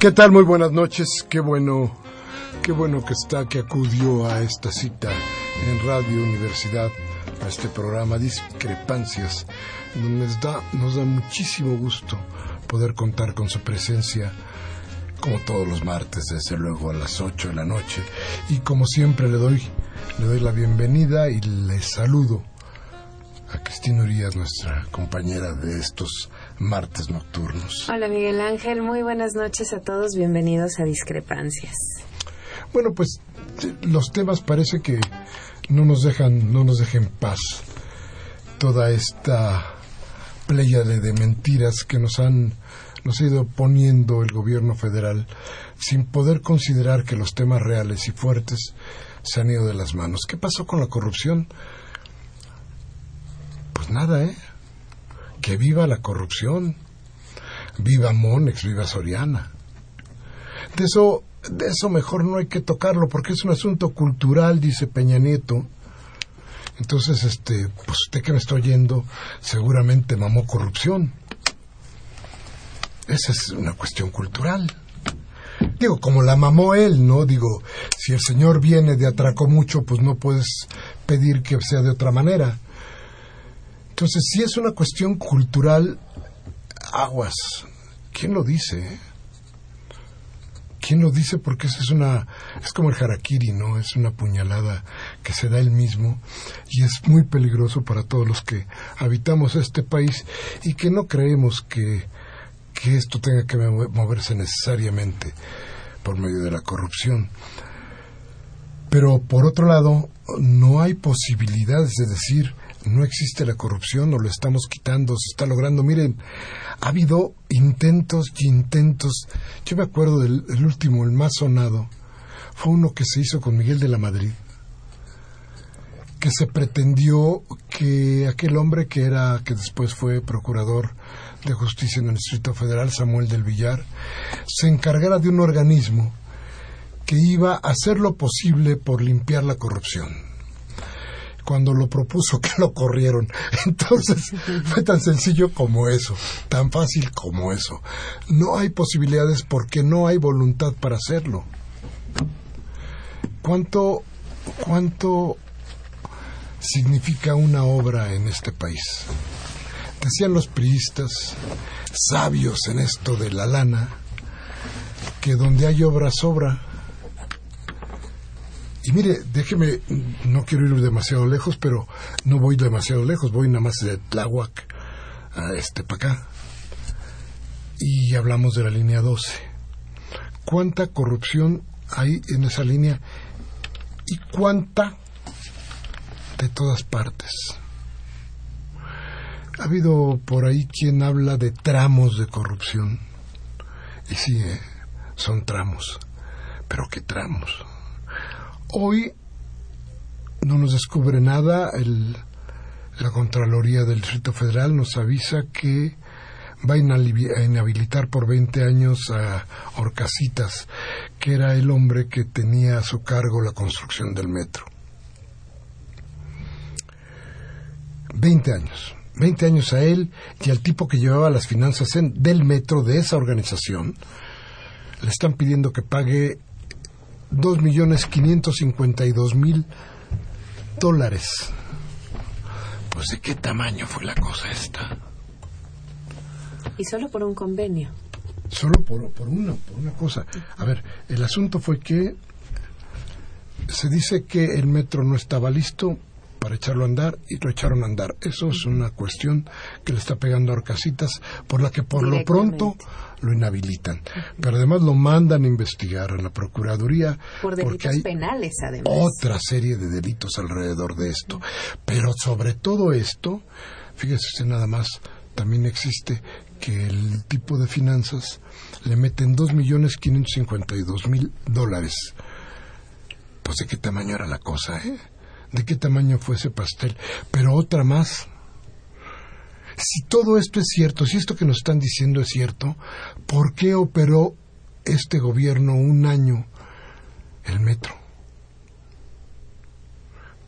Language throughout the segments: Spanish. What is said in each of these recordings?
¿Qué tal? Muy buenas noches. Qué bueno, qué bueno que está, que acudió a esta cita en Radio Universidad, a este programa Discrepancias, nos da, nos da muchísimo gusto poder contar con su presencia, como todos los martes, desde luego a las 8 de la noche. Y como siempre le doy, le doy la bienvenida y le saludo a Cristina Urias, nuestra compañera de estos martes nocturnos. Hola Miguel Ángel, muy buenas noches a todos, bienvenidos a Discrepancias. Bueno, pues los temas parece que no nos dejan, no nos dejan paz. Toda esta playa de mentiras que nos han nos ha ido poniendo el gobierno federal sin poder considerar que los temas reales y fuertes se han ido de las manos. ¿Qué pasó con la corrupción? Pues nada, ¿eh? Que viva la corrupción, viva Monex, viva Soriana. De eso, de eso mejor no hay que tocarlo porque es un asunto cultural, dice Peña Nieto. Entonces, este, pues usted que me está oyendo, seguramente mamó corrupción. Esa es una cuestión cultural. Digo, como la mamó él, ¿no? Digo, si el señor viene de atraco mucho, pues no puedes pedir que sea de otra manera. Entonces, si es una cuestión cultural, aguas. ¿Quién lo dice? ¿Quién lo dice? Porque eso es una, es como el harakiri, ¿no? Es una puñalada que se da él mismo y es muy peligroso para todos los que habitamos este país y que no creemos que, que esto tenga que moverse necesariamente por medio de la corrupción. Pero por otro lado, no hay posibilidades de decir, no existe la corrupción, o lo estamos quitando, se está logrando. Miren, ha habido intentos y intentos. Yo me acuerdo del último, el más sonado, fue uno que se hizo con Miguel de la Madrid, que se pretendió que aquel hombre que era, que después fue procurador de justicia en el Distrito Federal, Samuel del Villar, se encargara de un organismo que iba a hacer lo posible por limpiar la corrupción cuando lo propuso que lo corrieron. Entonces fue tan sencillo como eso, tan fácil como eso. No hay posibilidades porque no hay voluntad para hacerlo. ¿Cuánto, cuánto significa una obra en este país? Decían los priistas, sabios en esto de la lana, que donde hay obra sobra y mire, déjeme, no quiero ir demasiado lejos, pero no voy demasiado lejos, voy nada más de Tláhuac a este para acá. Y hablamos de la línea 12. ¿Cuánta corrupción hay en esa línea? ¿Y cuánta de todas partes? Ha habido por ahí quien habla de tramos de corrupción. Y sí, ¿eh? son tramos. Pero ¿qué tramos? Hoy no nos descubre nada. la Contraloría del Distrito Federal nos avisa que va a inhabilitar por 20 años a Orcasitas, que era el hombre que tenía a su cargo la construcción del metro. 20 años. 20 años a él y al tipo que llevaba las finanzas del metro de esa organización, le están pidiendo que pague 2.552.000 dólares. Pues de qué tamaño fue la cosa esta. Y solo por un convenio. Solo por, por, una, por una cosa. A ver, el asunto fue que se dice que el metro no estaba listo para echarlo a andar y lo echaron a andar. Eso es una cuestión que le está pegando a Orcasitas, por la que por lo pronto lo inhabilitan. Pero además lo mandan a investigar a la Procuraduría. Por delitos hay penales, además. Otra serie de delitos alrededor de esto. Pero sobre todo esto, fíjese nada más, también existe que el tipo de finanzas le meten dos millones quinientos mil dólares. Pues de qué tamaño era la cosa, ¿eh? De qué tamaño fue ese pastel. Pero otra más. Si todo esto es cierto, si esto que nos están diciendo es cierto, ¿por qué operó este gobierno un año el metro?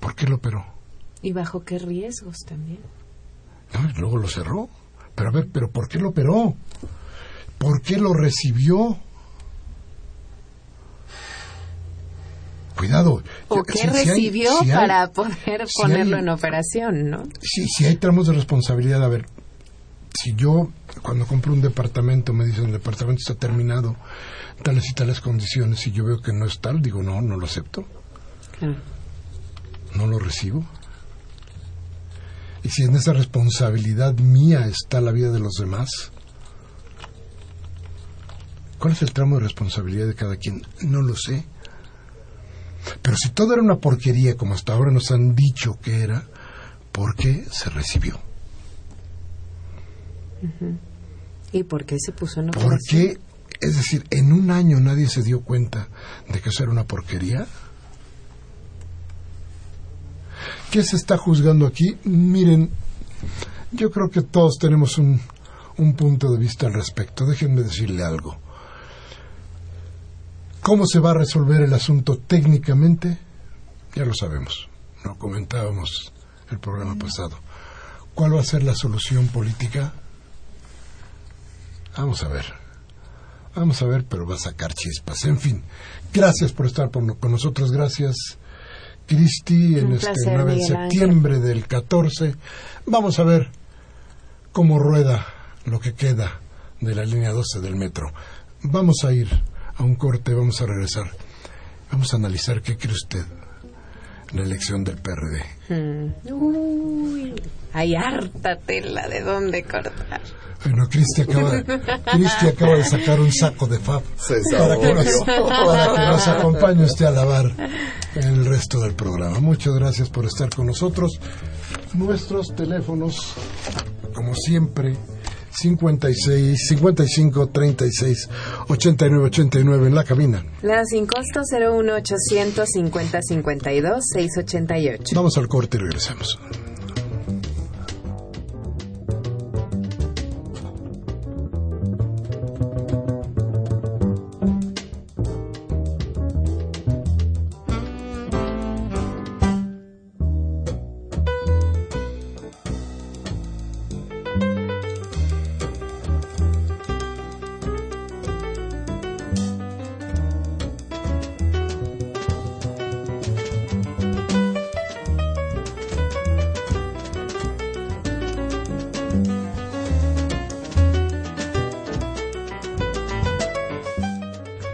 ¿Por qué lo operó? ¿Y bajo qué riesgos también? No, luego lo cerró. Pero a ver, ¿pero por qué lo operó? ¿Por qué lo recibió? Cuidado. ¿O qué recibió para poder ponerlo en operación, no? Sí, si hay tramos de responsabilidad. A ver, si yo cuando compro un departamento me dicen el departamento está terminado, tales y tales condiciones, y yo veo que no es tal, digo no, no lo acepto. No lo recibo. Y si en esa responsabilidad mía está la vida de los demás, ¿cuál es el tramo de responsabilidad de cada quien? No lo sé. Pero si todo era una porquería, como hasta ahora nos han dicho que era, ¿por qué se recibió? ¿Y por qué se puso en ¿Por qué? Es decir, en un año nadie se dio cuenta de que eso era una porquería. ¿Qué se está juzgando aquí? Miren, yo creo que todos tenemos un, un punto de vista al respecto. Déjenme decirle algo. ¿Cómo se va a resolver el asunto técnicamente? Ya lo sabemos, lo comentábamos el programa pasado. ¿Cuál va a ser la solución política? Vamos a ver. Vamos a ver, pero va a sacar chispas. En fin, gracias por estar con nosotros. Gracias, Cristi, en este 9 de septiembre del 14. Vamos a ver cómo rueda lo que queda de la línea 12 del metro. Vamos a ir a un corte, vamos a regresar. Vamos a analizar qué cree usted la elección del PRD. Hmm. Uy, hay harta tela de dónde cortar. Bueno, Cristi acaba, acaba de sacar un saco de fab para que, nos, para que nos acompañe usted a lavar el resto del programa. Muchas gracias por estar con nosotros. Nuestros teléfonos, como siempre, 56 55 36 89 89 en la cabina. La sin costo 01 850 52 688. Vamos al corte y regresamos.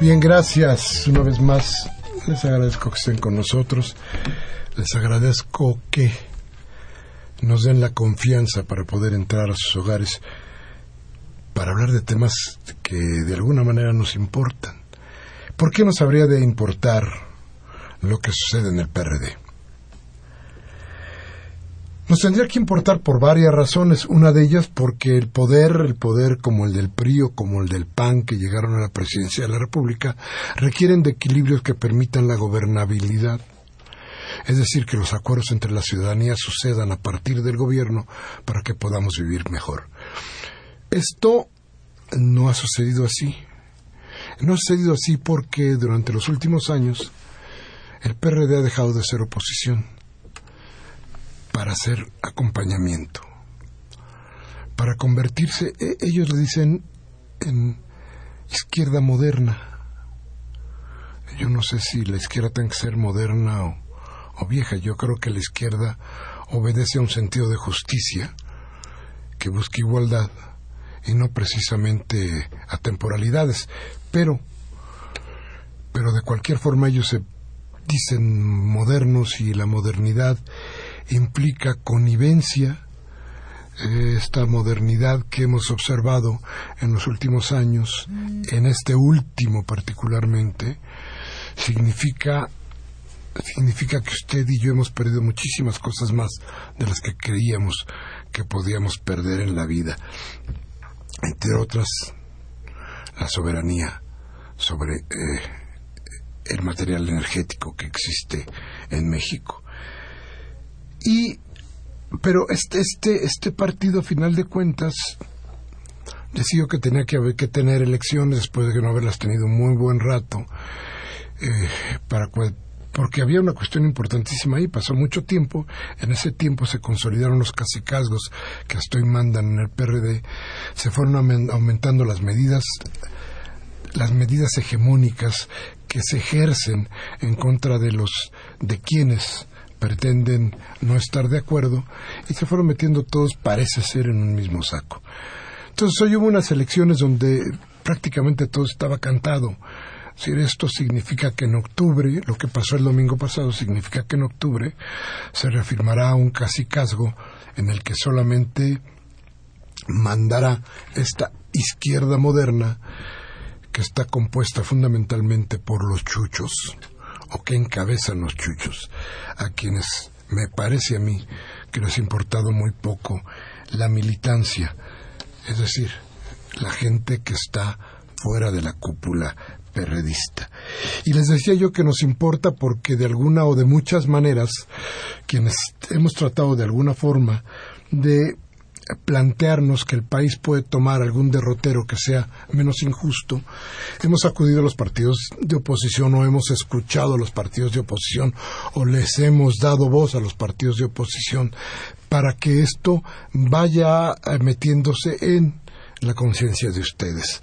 Bien, gracias una vez más. Les agradezco que estén con nosotros. Les agradezco que nos den la confianza para poder entrar a sus hogares para hablar de temas que de alguna manera nos importan. ¿Por qué nos habría de importar lo que sucede en el PRD? Nos tendría que importar por varias razones. Una de ellas porque el poder, el poder como el del PRI o como el del PAN que llegaron a la presidencia de la República, requieren de equilibrios que permitan la gobernabilidad. Es decir, que los acuerdos entre la ciudadanía sucedan a partir del gobierno para que podamos vivir mejor. Esto no ha sucedido así. No ha sucedido así porque durante los últimos años el PRD ha dejado de ser oposición para hacer acompañamiento, para convertirse, e, ellos le dicen, en izquierda moderna. Yo no sé si la izquierda tiene que ser moderna o, o vieja, yo creo que la izquierda obedece a un sentido de justicia que busca igualdad y no precisamente a temporalidades, pero pero de cualquier forma ellos se dicen modernos y la modernidad implica connivencia esta modernidad que hemos observado en los últimos años, en este último particularmente, significa significa que usted y yo hemos perdido muchísimas cosas más de las que creíamos que podíamos perder en la vida. Entre otras, la soberanía sobre eh, el material energético que existe en México. Y pero este, este, este partido, a final de cuentas, decidió que tenía que, haber, que tener elecciones después de no haberlas tenido un muy buen rato, eh, para, porque había una cuestión importantísima ahí, pasó mucho tiempo, en ese tiempo se consolidaron los casicazgos que hasta hoy mandan en el PRD, se fueron aumentando las medidas, las medidas hegemónicas que se ejercen en contra de los de quienes pretenden no estar de acuerdo y se fueron metiendo todos, parece ser, en un mismo saco. Entonces hoy hubo unas elecciones donde prácticamente todo estaba cantado. Si esto significa que en octubre, lo que pasó el domingo pasado, significa que en octubre se reafirmará un casicazgo en el que solamente mandará esta izquierda moderna que está compuesta fundamentalmente por los chuchos, o que encabezan los chuchos, a quienes me parece a mí que les ha importado muy poco la militancia, es decir, la gente que está fuera de la cúpula perredista. Y les decía yo que nos importa porque de alguna o de muchas maneras, quienes hemos tratado de alguna forma de plantearnos que el país puede tomar algún derrotero que sea menos injusto, hemos acudido a los partidos de oposición o hemos escuchado a los partidos de oposición o les hemos dado voz a los partidos de oposición para que esto vaya eh, metiéndose en la conciencia de ustedes.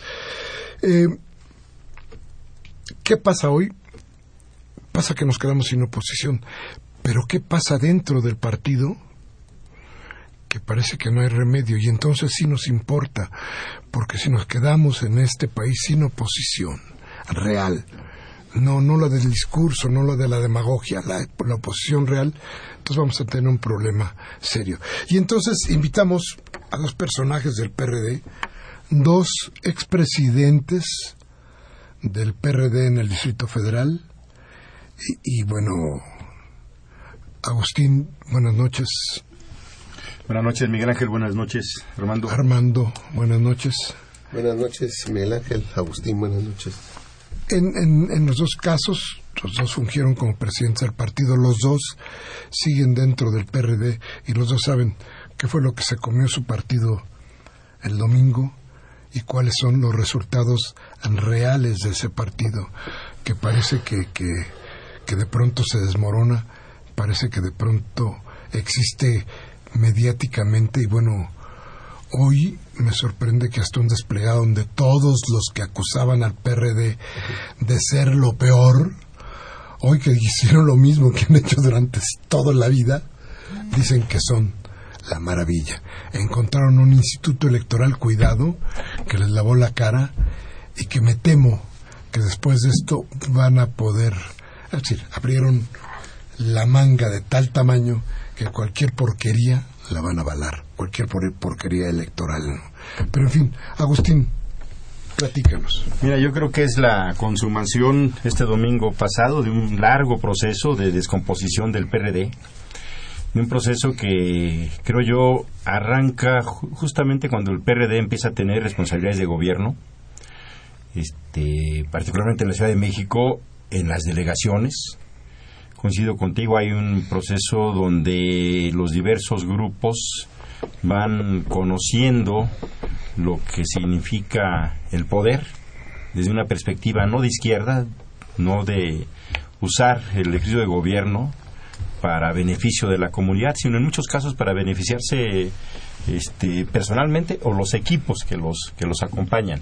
Eh, ¿Qué pasa hoy? Pasa que nos quedamos sin oposición, pero ¿qué pasa dentro del partido? Que parece que no hay remedio y entonces sí nos importa, porque si nos quedamos en este país sin oposición real, no, no la del discurso, no la de la demagogia, la, la oposición real, entonces vamos a tener un problema serio. Y entonces invitamos a dos personajes del PRD, dos expresidentes del PRD en el Distrito Federal, y, y bueno, Agustín, buenas noches. Buenas noches, Miguel Ángel. Buenas noches, Armando. Armando, buenas noches. Buenas noches, Miguel Ángel. Agustín, buenas noches. En, en, en, los dos casos, los dos fungieron como presidentes del partido, los dos siguen dentro del PRD y los dos saben qué fue lo que se comió su partido el domingo y cuáles son los resultados reales de ese partido, que parece que, que, que de pronto se desmorona, parece que de pronto existe mediáticamente y bueno, hoy me sorprende que hasta un desplegado donde todos los que acusaban al PRD de ser lo peor, hoy que hicieron lo mismo que han hecho durante toda la vida, dicen que son la maravilla. Encontraron un instituto electoral cuidado que les lavó la cara y que me temo que después de esto van a poder, es decir, abrieron la manga de tal tamaño que cualquier porquería la van a avalar, cualquier porquería electoral. Pero en fin, Agustín, platícanos. Mira, yo creo que es la consumación este domingo pasado de un largo proceso de descomposición del PRD, de un proceso que creo yo arranca justamente cuando el PRD empieza a tener responsabilidades de gobierno, este, particularmente en la Ciudad de México, en las delegaciones, coincido contigo, hay un proceso donde los diversos grupos van conociendo lo que significa el poder desde una perspectiva no de izquierda, no de usar el ejercicio de gobierno para beneficio de la comunidad, sino en muchos casos para beneficiarse este, personalmente o los equipos que los, que los acompañan.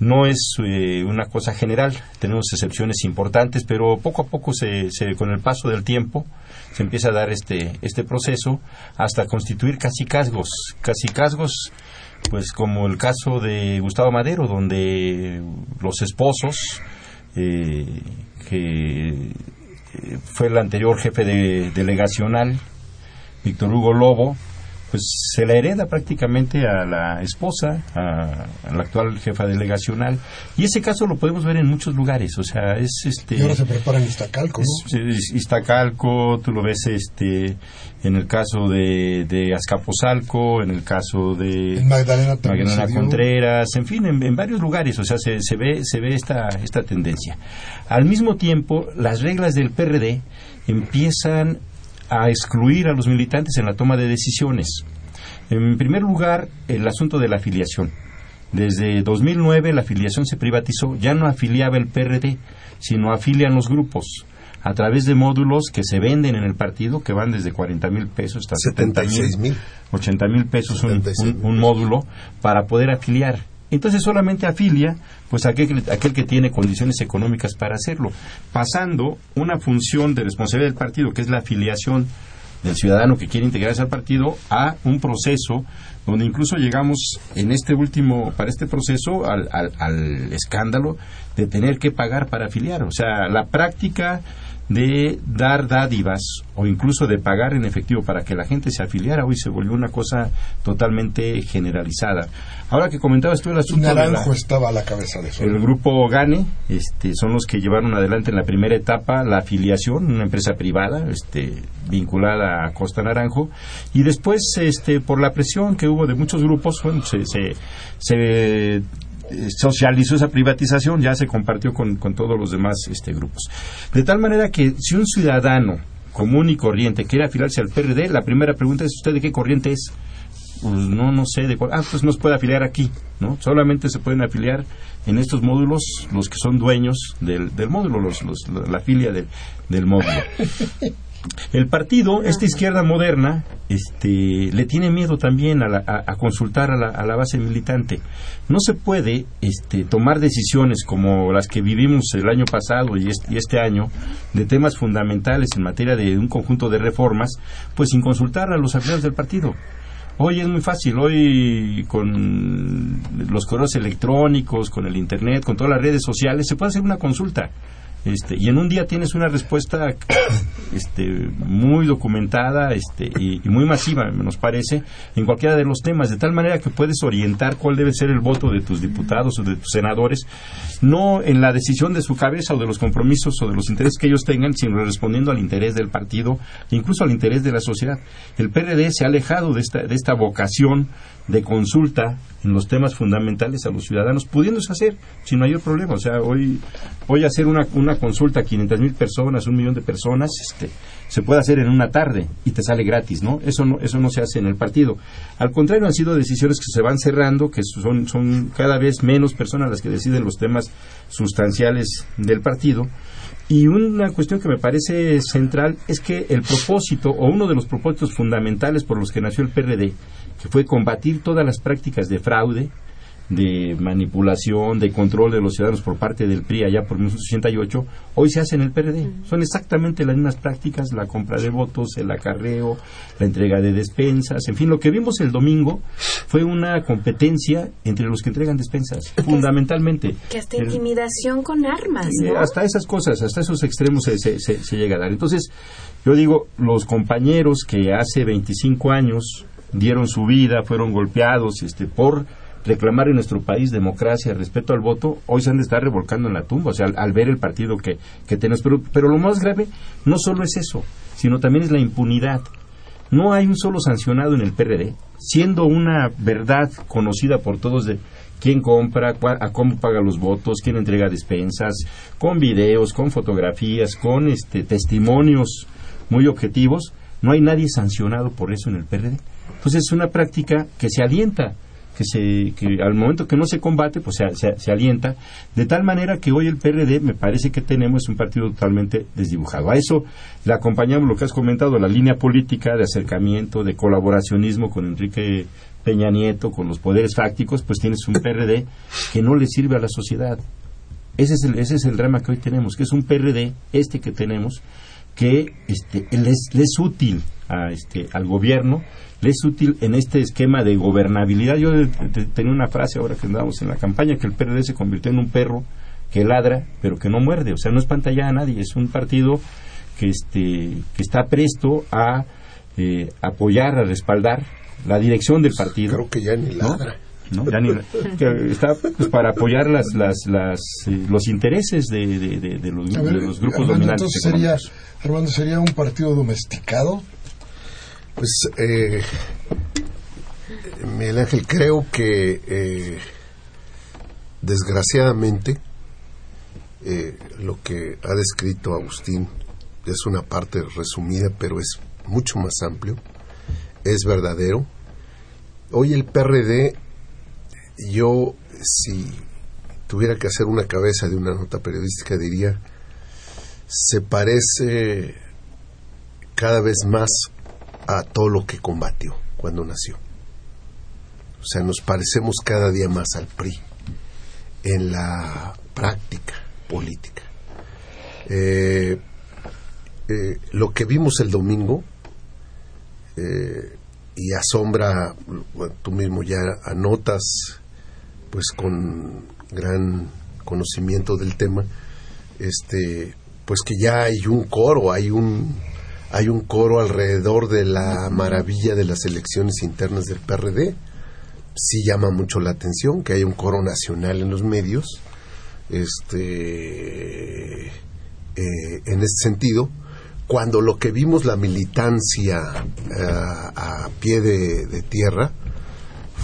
No es eh, una cosa general, tenemos excepciones importantes, pero poco a poco, se, con el paso del tiempo, se empieza a dar este, este proceso hasta constituir casi casgos, casi casgos, pues como el caso de Gustavo Madero, donde los esposos, eh, que eh, fue el anterior jefe de, delegacional, Víctor Hugo Lobo, pues se la hereda prácticamente a la esposa, a, la actual jefa delegacional, y ese caso lo podemos ver en muchos lugares, o sea, es este... Y ahora se prepara en Iztacalco, ¿no? Iztacalco, tú lo ves este en el caso de, de Azcapotzalco, en el caso de Magdalena, Contreras, en fin, en, varios lugares, o sea, se, se ve, se ve esta, esta tendencia. Al mismo tiempo, las reglas del PRD empiezan a excluir a los militantes en la toma de decisiones. En primer lugar, el asunto de la afiliación. Desde 2009 la afiliación se privatizó, ya no afiliaba el PRD, sino afilian los grupos a través de módulos que se venden en el partido, que van desde 40 mil pesos hasta 70 mil, 80 mil pesos un módulo, para poder afiliar. Entonces solamente afilia pues aquel, aquel que tiene condiciones económicas para hacerlo, pasando una función de responsabilidad del partido, que es la afiliación del ciudadano que quiere integrarse al partido, a un proceso donde incluso llegamos en este último, para este proceso, al, al, al escándalo de tener que pagar para afiliar. O sea, la práctica de dar dádivas o incluso de pagar en efectivo para que la gente se afiliara hoy se volvió una cosa totalmente generalizada. Ahora que comentabas tú el asunto Naranjo estaba a la cabeza de eso. El grupo Gane este, son los que llevaron adelante en la primera etapa la afiliación, una empresa privada este, vinculada a Costa Naranjo y después este, por la presión que hubo de muchos grupos se, se, se eh, socializó esa privatización, ya se compartió con, todos los demás este, grupos. De tal manera que si un ciudadano común y corriente quiere afiliarse al PRD, la primera pregunta es ¿usted de qué corriente es? Pues no, no sé de cuál. Ah, pues no se puede afiliar aquí, ¿no? Solamente se pueden afiliar en estos módulos los que son dueños del, del módulo, los, la filia del, del módulo. El partido, esta izquierda moderna, este, le tiene miedo también a, consultar a la, base militante. No se puede este, tomar decisiones como las que vivimos el año pasado y este, año de temas fundamentales en materia de un conjunto de reformas, pues sin consultar a los afiliados del partido. Hoy es muy fácil, hoy con los correos electrónicos, con el Internet, con todas las redes sociales, se puede hacer una consulta. Este, y en un día tienes una respuesta este, muy documentada este, y, muy masiva, nos parece, en cualquiera de los temas, de tal manera que puedes orientar cuál debe ser el voto de tus diputados o de tus senadores, no en la decisión de su cabeza o de los compromisos o de los intereses que ellos tengan, sino respondiendo al interés del partido e incluso al interés de la sociedad. El PRD se ha alejado de esta, de esta vocación de consulta en los temas fundamentales a los ciudadanos, pudiéndose hacer sin mayor problema. O sea, hoy, hoy hacer una, una consulta a 500 mil personas, un millón de personas, este, se puede hacer en una tarde y te sale gratis, ¿no? Eso no, eso no se hace en el partido. Al contrario, han sido decisiones que se van cerrando, que son, son cada vez menos personas las que deciden los temas sustanciales del partido. Y una cuestión que me parece central es que el propósito, o uno de los propósitos fundamentales por los que nació el PRD, que fue combatir todas las prácticas de fraude, de manipulación, de control de los ciudadanos por parte del PRI allá por 1968, hoy se hace en el PRD. Son exactamente las mismas prácticas, la compra de votos, el acarreo, la entrega de despensas, en fin, lo que vimos el domingo fue una competencia entre los que entregan despensas, fundamentalmente. Que hasta intimidación con armas, ¿no? hasta esas cosas, hasta esos extremos se, se, se llega a dar. Entonces, yo digo, los compañeros que hace 25 años dieron su vida, fueron golpeados este, por reclamar en nuestro país democracia, respeto al voto, hoy se han de estar revolcando en la tumba, o sea, al, ver el partido que, que tenemos. Pero, pero lo más grave no solo es eso, sino también es la impunidad. No hay un solo sancionado en el PRD, siendo una verdad conocida por todos de quién compra, a cómo paga los votos, quién entrega despensas, con videos, con fotografías, con este, testimonios muy objetivos. No hay nadie sancionado por eso en el PRD. Entonces es una práctica que se alienta que se que al momento que no se combate pues se, se, alienta. De tal manera que hoy el PRD me parece que tenemos un partido totalmente desdibujado. A eso le acompañamos lo que has comentado la línea política de acercamiento de colaboracionismo con Enrique Peña Nieto con los poderes fácticos pues tienes un PRD que no le sirve a la sociedad. Ese es el ese es el drama que hoy tenemos que es un PRD este que tenemos que este, le es útil a, este, al gobierno, le es útil en este esquema de gobernabilidad. Yo tenía una frase ahora que andábamos en la campaña que el PRD se convirtió en un perro que ladra pero que no muerde, o sea, no espanta ya a nadie, es un partido que, este, que está presto a eh, apoyar, a respaldar la dirección del partido. Creo que ya ni ladra. ¿no? Ya ni, está pues, para apoyar las, las, las eh, los intereses de, de, de, los, los, grupos dominantes. Sería, Armando, ¿sería un partido domesticado? Pues, eh, Miguel Ángel, creo que eh, desgraciadamente eh, lo que ha descrito Agustín es una parte resumida, pero es mucho más amplio, es verdadero. Hoy el PRD, yo si tuviera que hacer una cabeza de una nota periodística diría, se parece cada vez más a todo lo que combatió cuando nació. O sea, nos parecemos cada día más al PRI en la práctica política. Eh, eh, lo que vimos el domingo eh, y asombra, tú mismo ya anotas, pues con gran conocimiento del tema, este, pues que ya hay un coro, hay un hay un coro alrededor de la maravilla de las elecciones internas del PRD. Sí llama mucho la atención que haya un coro nacional en los medios. Este, eh, en este sentido, cuando lo que vimos la militancia eh, a pie de tierra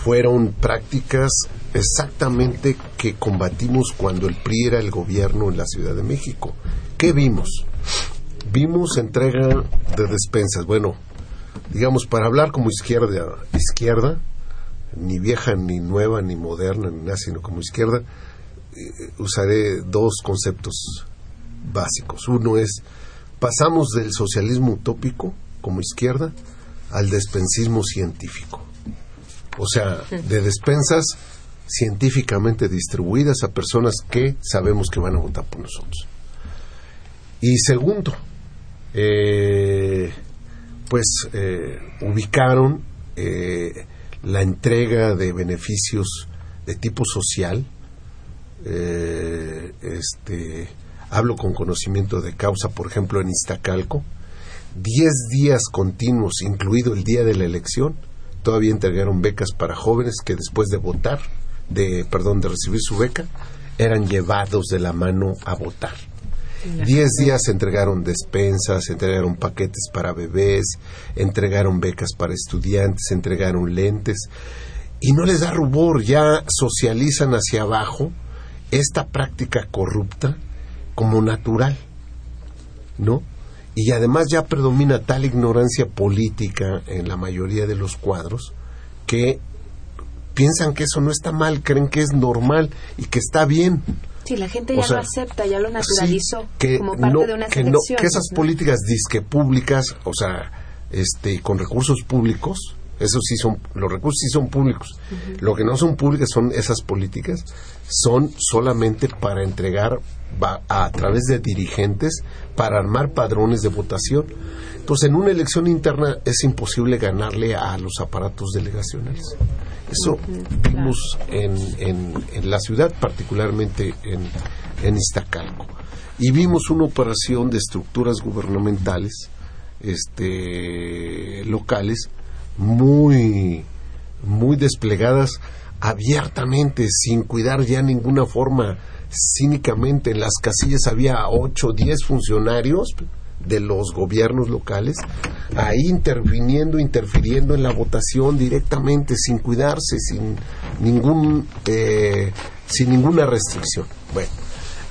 fueron prácticas exactamente que combatimos cuando el PRI era el gobierno en la Ciudad de México. ¿Qué vimos? Vimos entrega de despensas. Bueno, digamos, para hablar como izquierda, izquierda, ni vieja, ni nueva, ni moderna, ni nada, sino como izquierda, eh, usaré dos conceptos básicos. Uno es, pasamos del socialismo utópico como izquierda al despensismo científico. O sea, de despensas científicamente distribuidas a personas que sabemos que van a votar por nosotros. Y segundo, eh, pues eh, ubicaron eh, la entrega de beneficios de tipo social. este, hablo con conocimiento de causa, por ejemplo, en Iztacalco, 10 días continuos, incluido el día de la elección, todavía entregaron becas para jóvenes que después de votar, de perdón, de recibir su beca, eran llevados de la mano a votar. Diez días entregaron despensas, entregaron paquetes para bebés, entregaron becas para estudiantes, entregaron lentes. Y no les da rubor, ya socializan hacia abajo esta práctica corrupta como natural, ¿no? Y además ya predomina tal ignorancia política en la mayoría de los cuadros que piensan que eso no está mal, creen que es normal y que está bien. Sí, la gente ya lo acepta, ya lo naturalizó que como parte de una que, que esas políticas disque públicas, o sea, este, con recursos públicos, eso sí son, los recursos sí son públicos. Lo que no son públicas son esas políticas, son solamente para entregar a, a través de dirigentes para armar padrones de votación. Entonces, en una elección interna es imposible ganarle a los aparatos delegacionales. Eso vimos en, en, la ciudad, particularmente en, en Iztacalco. Y vimos una operación de estructuras gubernamentales este, locales muy, muy desplegadas abiertamente, sin cuidar ya ninguna forma cínicamente. En las casillas había 8 o 10 funcionarios de los gobiernos locales, ahí interviniendo, interfiriendo en la votación directamente, sin cuidarse, sin ningún, eh, sin ninguna restricción. Bueno,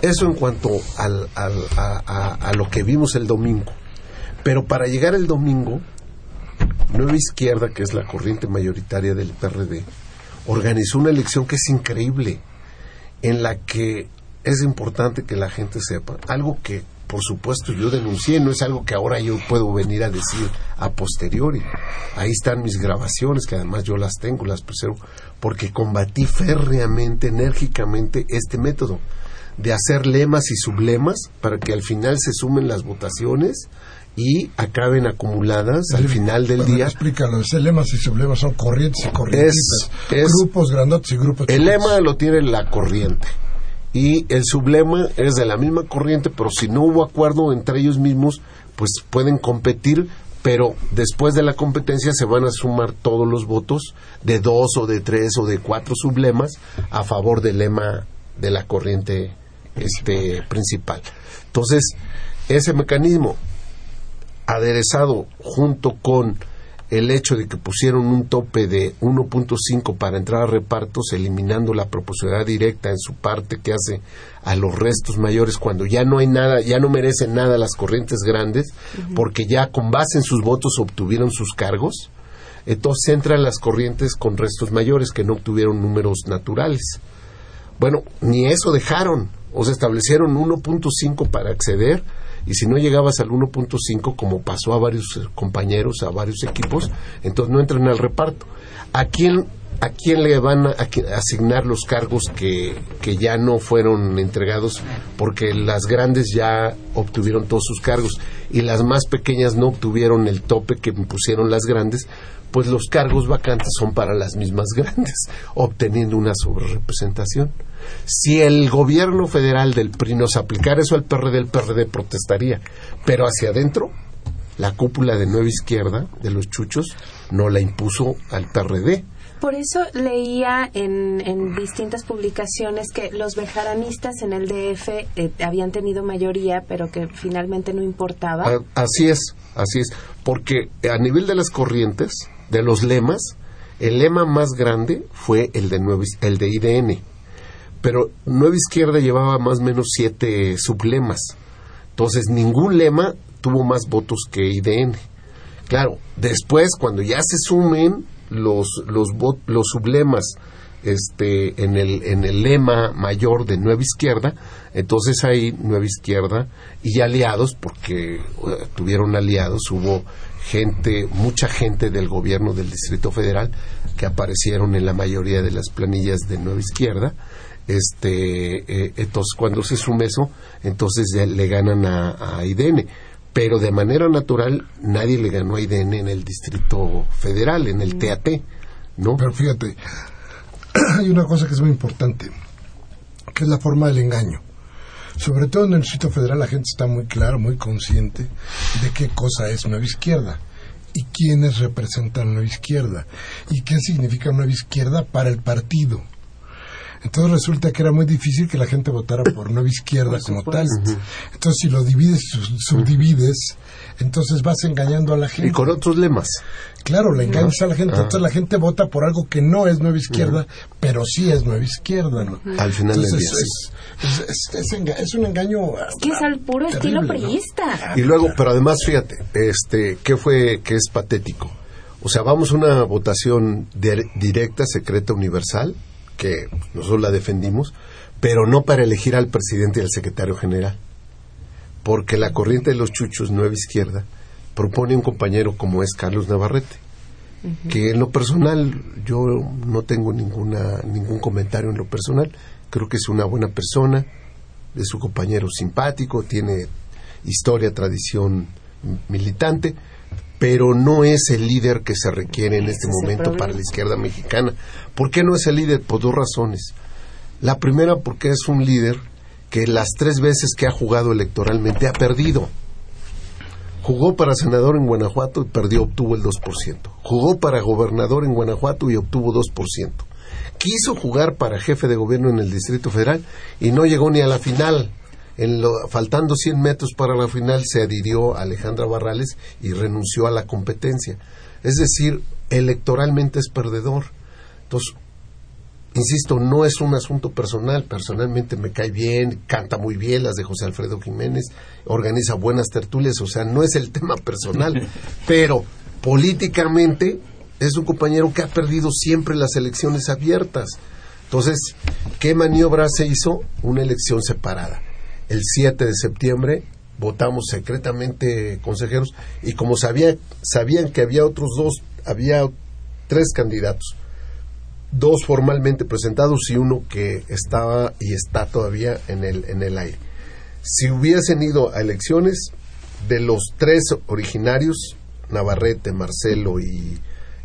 eso en cuanto al, a, a, lo que vimos el domingo. Pero para llegar el domingo, Nueva Izquierda, que es la corriente mayoritaria del PRD, organizó una elección que es increíble, en la que es importante que la gente sepa, algo que por supuesto yo denuncié, no es algo que ahora yo puedo venir a decir a posteriori. Ahí están mis grabaciones, que además yo las tengo, las preservo, porque combatí férreamente, enérgicamente este método de hacer lemas y sublemas para que al final se sumen las votaciones y acaben acumuladas al final del Bueno, día. Explícalo, ese lemas y sublemas son corrientes y corrientes. es- grupos grandotes y grupos El chiquitos. lema lo tiene la corriente y el sublema es de la misma corriente, pero si no hubo acuerdo entre ellos mismos, pues pueden competir, pero después de la competencia se van a sumar todos los votos de dos o de tres o de cuatro sublemas a favor del lema de la corriente este principal. Entonces, ese mecanismo aderezado junto con el hecho de que pusieron un tope de 1.5 para entrar a repartos, eliminando la proporcionalidad directa en su parte que hace a los restos mayores cuando ya no hay nada, ya no merecen nada las corrientes grandes, porque ya con base en sus votos obtuvieron sus cargos, entonces entran las corrientes con restos mayores que no obtuvieron números naturales. Bueno, ni eso dejaron. O sea, establecieron 1.5 para acceder y si no llegabas al 1.5, como pasó a varios eh, compañeros, a varios equipos, entonces no entran al reparto. ¿A quién, a quién le van a, asignar los cargos que, que ya no fueron entregados porque las grandes ya obtuvieron todos sus cargos y las más pequeñas no obtuvieron el tope que pusieron las grandes? Pues los cargos vacantes son para las mismas grandes, obteniendo una sobrerepresentación. Si el gobierno federal del PRI nos aplicara eso al PRD, el PRD protestaría. Pero hacia adentro, la cúpula de Nueva Izquierda, de los chuchos, no la impuso al PRD. Por eso leía en, en distintas publicaciones que los bejaranistas en el DF eh, habían tenido mayoría, pero que finalmente no importaba. A- Así es, así es. Porque a nivel de las corrientes, de los lemas, el lema más grande fue el de, Nueva Iz- el de IDN. Pero Nueva Izquierda llevaba más o menos siete sublemas. Entonces, ningún lema tuvo más votos que IDN. Claro, después, cuando ya se sumen los, los, los sublemas este, en, el, en el lema mayor de Nueva Izquierda, entonces ahí Nueva Izquierda y aliados, porque tuvieron aliados, hubo gente, mucha gente del gobierno del Distrito Federal que aparecieron en la mayoría de las planillas de Nueva Izquierda. Este, eh, entonces, cuando se sume eso, entonces ya le ganan a, a pero de manera natural nadie le ganó a IDN en el Distrito Federal, en el TAT, ¿no? Pero fíjate, hay una cosa que es muy importante, que es la forma del engaño. Sobre todo en el Distrito Federal la gente está muy clara, muy consciente de qué cosa es Nueva Izquierda y quiénes representan Nueva Izquierda y qué significa Nueva Izquierda para el partido. Entonces resulta que era muy difícil que la gente votara por Nueva Izquierda como tal. Entonces si lo divides subdivides, entonces vas engañando a la gente. Y con otros lemas. Claro, le engañas a la gente. Entonces la gente vota por algo que no es nueva izquierda, pero sí es nueva izquierda. ¿no? Al final del Entonces, día, es, es- es- es enga- es un engaño. que es al puro estilo priista. Y luego, pero además, fíjate, este, ¿qué fue que es patético? O sea, vamos a una votación dir- directa, secreta, universal, que nosotros la defendimos, pero no para elegir al presidente y al secretario general. Porque la corriente de los chuchos, Nueva Izquierda, propone un compañero como es Carlos Navarrete, que en lo personal yo no tengo ninguna, ningún comentario en lo personal, creo que es una buena persona, es un compañero simpático, tiene historia, tradición militante, pero no es el líder que se requiere en este momento para la izquierda mexicana. ¿Por qué no es el líder? Por dos razones. La primera, porque es un líder que las tres veces que ha jugado electoralmente ha perdido. Jugó para senador en Guanajuato y perdió, obtuvo el 2%. Jugó para gobernador en Guanajuato y obtuvo 2%. Quiso jugar para jefe de gobierno en el Distrito Federal y no llegó ni a la final. En lo- faltando 100 metros para la final se adhirió a Alejandra Barrales y renunció a la competencia. Es decir, electoralmente es perdedor. Entonces, insisto, no es un asunto personal. Personalmente me cae bien, canta muy bien las de José Alfredo Jiménez, organiza buenas tertulias, o sea, no es el tema personal. Pero políticamente es un compañero que ha perdido siempre las elecciones abiertas. Entonces, ¿qué maniobra se hizo? Una elección separada. El 7 de septiembre votamos secretamente consejeros y como sabía, sabían que había otros dos, había tres candidatos, dos formalmente presentados y uno que estaba y está todavía en el, en el aire. Si hubiesen ido a elecciones, de los tres originarios, Navarrete, Marcelo y,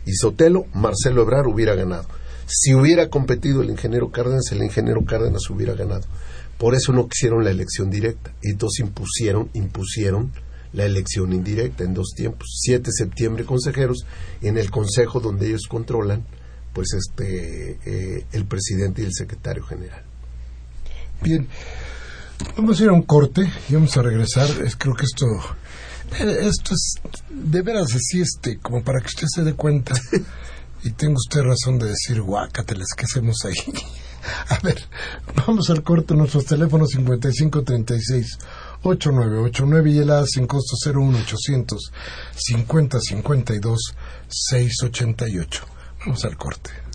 y Sotelo, Marcelo Ebrar hubiera ganado. Si hubiera competido el ingeniero Cárdenas, el ingeniero Cárdenas hubiera ganado. Por eso no quisieron la elección directa. Y entonces impusieron, impusieron la elección indirecta en dos tiempos. 7 de septiembre consejeros, en el consejo donde ellos controlan, pues este eh, el presidente y el secretario general. Bien, vamos a ir a un corte y vamos a regresar. Es, creo que esto eh, esto es de veras así este como para que usted se dé cuenta y tenga usted razón de decir guácateles que hacemos ahí a ver vamos al corte nuestros teléfonos 5536 8989 y el A sin costo 01800 50 52 688 vamos al corte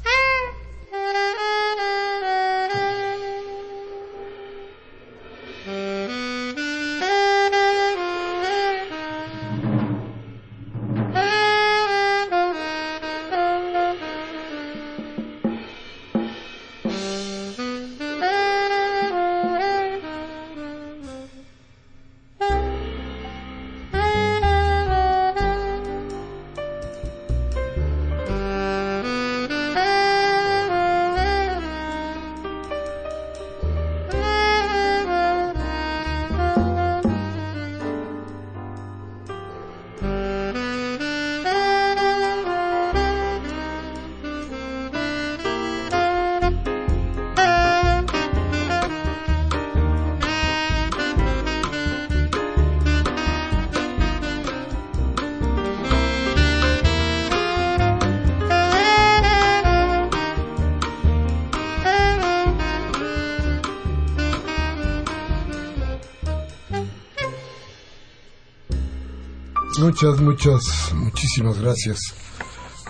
Muchas, muchas, muchísimas gracias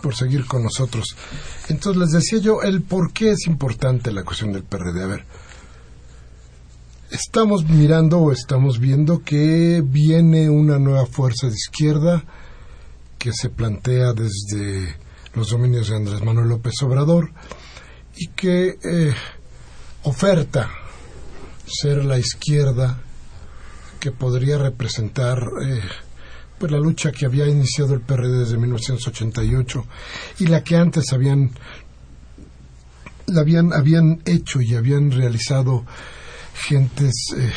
por seguir con nosotros. Entonces les decía yo el por qué es importante la cuestión del PRD. A ver, estamos mirando o estamos viendo que viene una nueva fuerza de izquierda que se plantea desde los dominios de Andrés Manuel López Obrador y que eh, oferta ser la izquierda que podría representar eh, la lucha que había iniciado el PRD desde 1988 y la que antes habían la habían habían hecho y habían realizado gentes eh,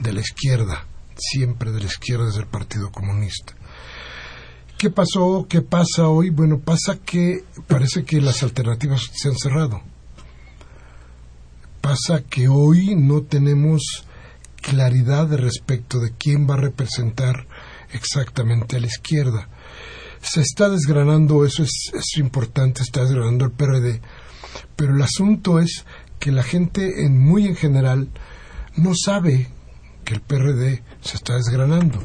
de la izquierda, siempre de la izquierda desde el Partido Comunista. ¿Qué pasó? ¿Qué pasa hoy? Bueno, pasa que parece que las alternativas se han cerrado. Pasa que hoy no tenemos claridad respecto de quién va a representar exactamente a la izquierda. Se está desgranando, eso es, es importante, está desgranando el PRD, pero el asunto es que la gente en, muy en general no sabe que el PRD se está desgranando.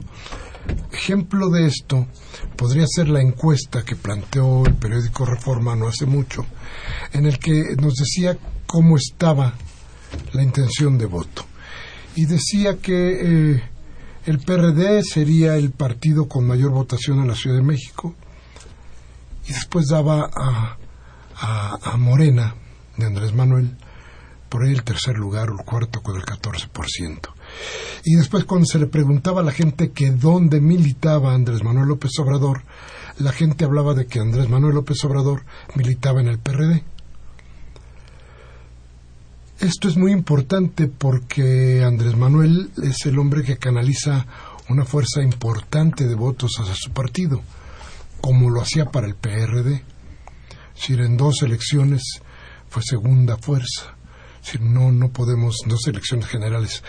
Ejemplo de esto podría ser la encuesta que planteó el periódico Reforma no hace mucho, en el que nos decía cómo estaba la intención de voto. Y decía que eh, el PRD sería el partido con mayor votación en la Ciudad de México y después daba a, a, Morena de Andrés Manuel por ahí el tercer lugar o el cuarto con el 14%. Y después cuando se le preguntaba a la gente que dónde militaba Andrés Manuel López Obrador, la gente hablaba de que Andrés Manuel López Obrador militaba en el PRD. Esto es muy importante porque Andrés Manuel es el hombre que canaliza una fuerza importante de votos hacia su partido, como lo hacía para el PRD. Si en dos elecciones fue segunda fuerza. Si no, no podemos, dos elecciones generales,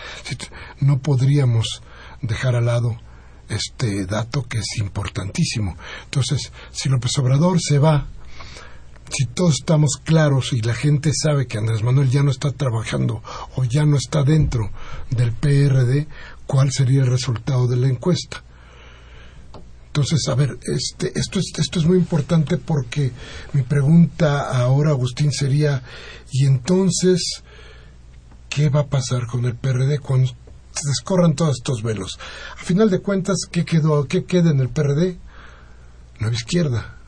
no podríamos dejar al lado este dato que es importantísimo. Entonces, si López Obrador se va si todos estamos claros y la gente sabe que Andrés Manuel ya no está trabajando o ya no está dentro del PRD, ¿cuál sería el resultado de la encuesta? Entonces, a ver, este, esto, es, esto es muy importante porque mi pregunta ahora, Agustín, sería, ¿y entonces qué va a pasar con el PRD cuando se descorran todos estos velos? A final de cuentas, ¿qué, quedó, qué queda en el PRD? Nueva izquierda.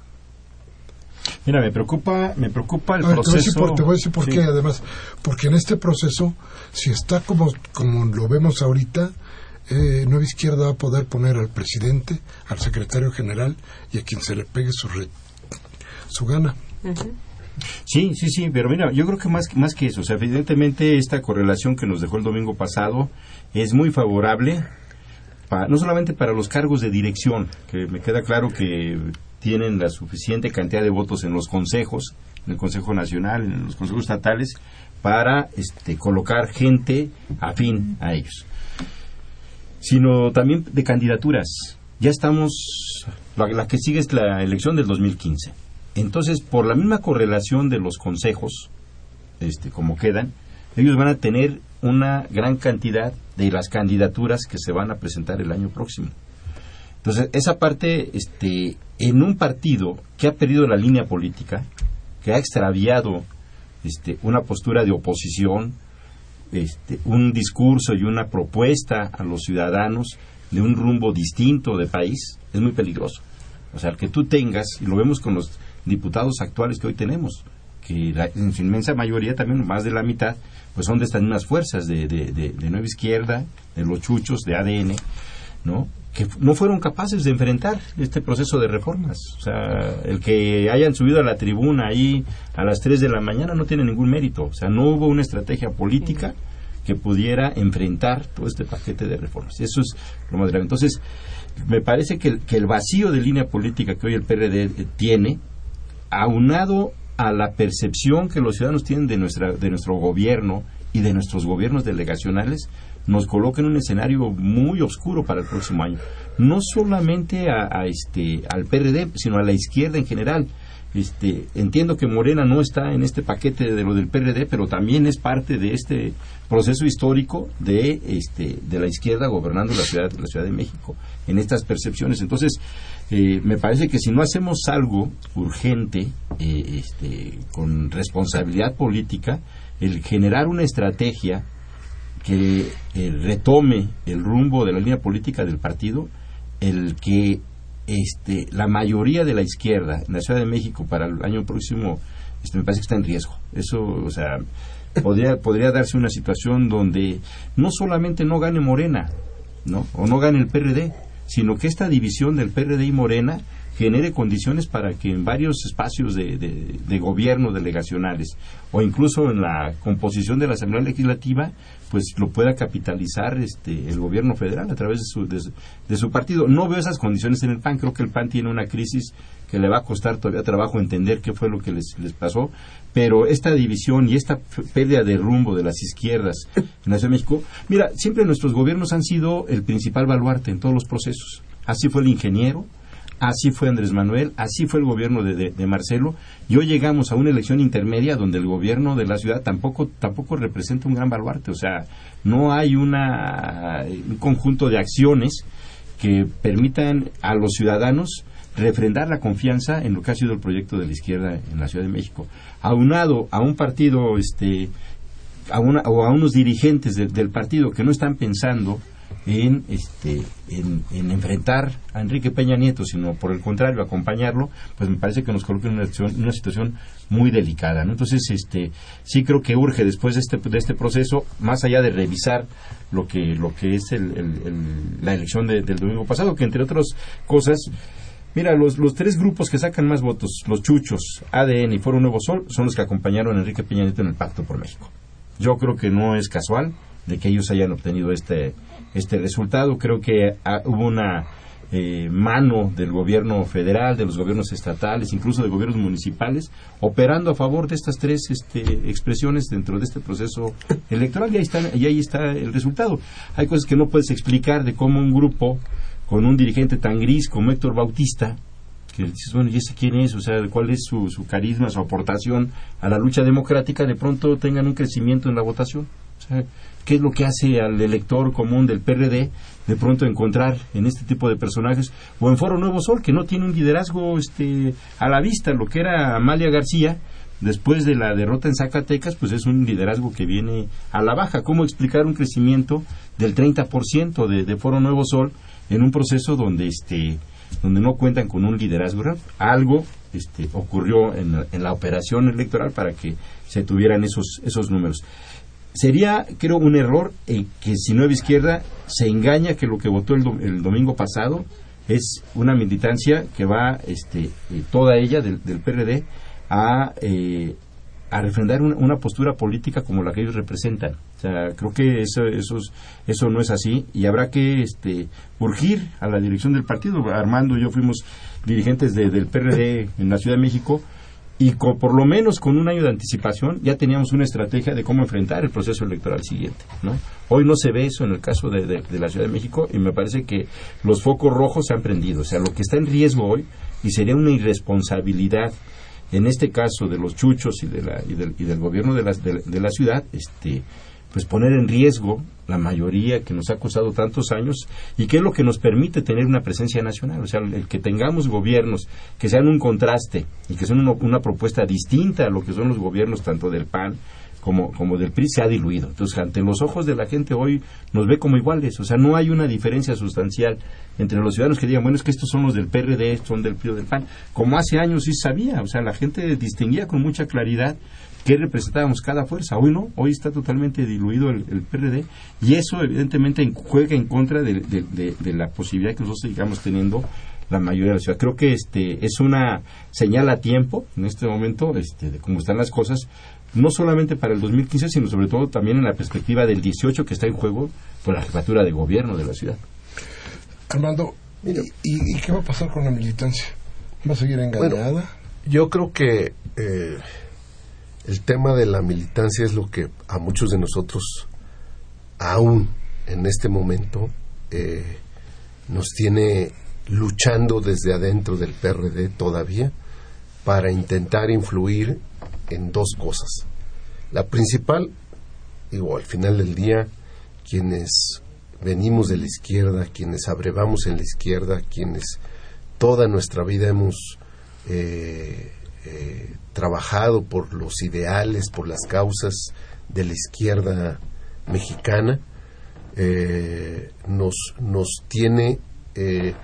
Mira, me preocupa, me preocupa el proceso. Te voy a decir por, qué, además, porque en este proceso, si está como, como lo vemos ahorita, eh, Nueva Izquierda va a poder poner al presidente, al secretario general y a quien se le pegue su, su gana. Sí, sí, sí, pero mira, yo creo que más, más que eso, o sea, evidentemente esta correlación que nos dejó el domingo pasado es muy favorable, no solamente para los cargos de dirección, que me queda claro que tienen la suficiente cantidad de votos en los consejos, en el Consejo Nacional, en los consejos estatales, para este, colocar gente afín a ellos sino también de candidaturas. Ya estamos, la, que sigue es la elección del 2015. Entonces, por la misma correlación de los consejos, este, como quedan, ellos van a tener una gran cantidad de las candidaturas que se van a presentar el año próximo. Entonces, esa parte, este, en un partido que ha perdido la línea política, que ha extraviado este, una postura de oposición, este, un discurso y una propuesta a los ciudadanos de un rumbo distinto de país es muy peligroso. O sea, el que tú tengas, y lo vemos con los diputados actuales que hoy tenemos, que en su inmensa mayoría, también más de la mitad, pues son de estas mismas fuerzas de, de, Nueva Izquierda, de los chuchos, de ADN, ¿no? Que no fueron capaces de enfrentar este proceso de reformas. O sea, el que hayan subido a la tribuna ahí a las 3 de la mañana no tiene ningún mérito. O sea, no hubo una estrategia política que pudiera enfrentar todo este paquete de reformas. Eso es lo más grave. Entonces, me parece que, que el vacío de línea política que hoy el PRD tiene, aunado a la percepción que los ciudadanos tienen de, nuestra, de nuestro gobierno y de nuestros gobiernos delegacionales, nos coloca en un escenario muy oscuro para el próximo año. No solamente a, este, al PRD, sino a la izquierda en general. Este, entiendo que Morena no está en este paquete de lo del PRD, pero también es parte de este proceso histórico de, este, de la izquierda gobernando la ciudad, la ciudad de México, en estas percepciones. Entonces, eh, me parece que si no hacemos algo urgente, eh, este, con responsabilidad política, el generar una estrategia que eh, retome el rumbo de la línea política del partido, el que este, la mayoría de la izquierda en la Ciudad de México para el año próximo este, me parece que está en riesgo. Eso, o sea, podría, podría darse una situación donde no solamente no gane Morena, ¿no? O no gane el PRD, sino que esta división del PRD y Morena genere condiciones para que en varios espacios de, de, gobierno delegacionales o incluso en la composición de la Asamblea Legislativa pues lo pueda capitalizar este el gobierno federal a través de su, de, su partido. No veo esas condiciones en el PAN, creo que el PAN tiene una crisis que le va a costar todavía trabajo entender qué fue lo que les, les pasó, pero esta división y esta pérdida de rumbo de las izquierdas en la Ciudad de México, mira, siempre nuestros gobiernos han sido el principal baluarte en todos los procesos. Así fue el ingeniero, Así fue Andrés Manuel, así fue el gobierno de, Marcelo. Y hoy llegamos a una elección intermedia donde el gobierno de la ciudad tampoco, tampoco representa un gran baluarte. O sea, no hay una, un conjunto de acciones que permitan a los ciudadanos refrendar la confianza en lo que ha sido el proyecto de la izquierda en la Ciudad de México. Aunado a un partido, este, a una, o a unos dirigentes del partido que no están pensando en, este, en, enfrentar a Enrique Peña Nieto, sino por el contrario, acompañarlo, pues me parece que nos coloca en una situación, una situación muy delicada. ¿no? Entonces, este, sí creo que urge después de este, de este proceso, más allá de revisar lo que, lo que es la elección del domingo pasado, que entre otras cosas, Mira, los, los tres grupos que sacan más votos, los Chuchos, ADN y Foro Nuevo Sol, son los que acompañaron a Enrique Peña Nieto en el Pacto por México. Yo creo que no es casual de que ellos hayan obtenido este, este resultado. Creo que ah, hubo una eh, mano del gobierno federal, de los gobiernos estatales, incluso de gobiernos municipales, operando a favor de estas tres este, expresiones dentro de este proceso electoral y ahí, está, y ahí está el resultado. Hay cosas que no puedes explicar de cómo un grupo con un dirigente tan gris como Héctor Bautista, que dices, bueno, ¿y ese quién es? O sea, ¿cuál es su, su carisma, su aportación a la lucha democrática? De pronto tengan un crecimiento en la votación. O ¿Qué es lo que hace al elector común del PRD de pronto encontrar en este tipo de personajes o en Foro Nuevo Sol que no tiene un liderazgo este a la vista lo que era Amalia García después de la derrota en Zacatecas pues es un liderazgo que viene a la baja. Cómo explicar un crecimiento del 30% de, de Foro Nuevo Sol en un proceso donde este donde no cuentan con un liderazgo algo este, ocurrió en, en la operación electoral para que se tuvieran esos esos números sería, creo, un error en que si Nueva Izquierda se engaña que lo que votó el, domingo pasado es una militancia que va, este, eh, toda ella del, PRD, a, eh, a refrendar una, postura política como la que ellos representan. O sea, creo que eso, eso, eso no es así y habrá que este, urgir a la dirección del partido. Armando y yo fuimos dirigentes del PRD en la Ciudad de México y por lo menos con un año de anticipación ya teníamos una estrategia de cómo enfrentar el proceso electoral siguiente. ¿no? Hoy no se ve eso en el caso de, de, la Ciudad de México y me parece que los focos rojos se han prendido. O sea, lo que está en riesgo hoy, y sería una irresponsabilidad en este caso de los chuchos y, de la, y, del, y del gobierno de la, de la ciudad, este, pues poner en riesgo la mayoría que nos ha costado tantos años y que es lo que nos permite tener una presencia nacional. O sea, el que tengamos gobiernos que sean un contraste y que sean una, propuesta distinta a lo que son los gobiernos tanto del PAN como, como del PRI se ha diluido. Entonces, ante los ojos de la gente hoy nos ve como iguales. O sea, no hay una diferencia sustancial entre los ciudadanos que digan, bueno, es que estos son los del PRD, son del PRI o del PAN. Como hace años sí sabía. O sea, la gente distinguía con mucha claridad que representábamos cada fuerza. Hoy no, hoy está totalmente diluido el, PRD y eso evidentemente juega en contra de, la posibilidad que nosotros sigamos teniendo la mayoría de la ciudad. Creo que este es una señal a tiempo en este momento este, de cómo están las cosas, no solamente para el 2015, sino sobre todo también en la perspectiva del 18 que está en juego por la jefatura de gobierno de la ciudad. Armando, ¿y, qué va a pasar con la militancia? ¿Va a seguir engañada? yo creo que eh, el tema de la militancia es lo que a muchos de nosotros, aún en este momento, eh, nos tiene luchando desde adentro del PRD todavía para intentar influir en dos cosas. La principal, digo, al final del día, quienes venimos de la izquierda, quienes abrevamos en la izquierda, quienes toda nuestra vida hemos eh, eh, trabajado por los ideales, por las causas de la izquierda mexicana, eh, nos, nos tiene eh,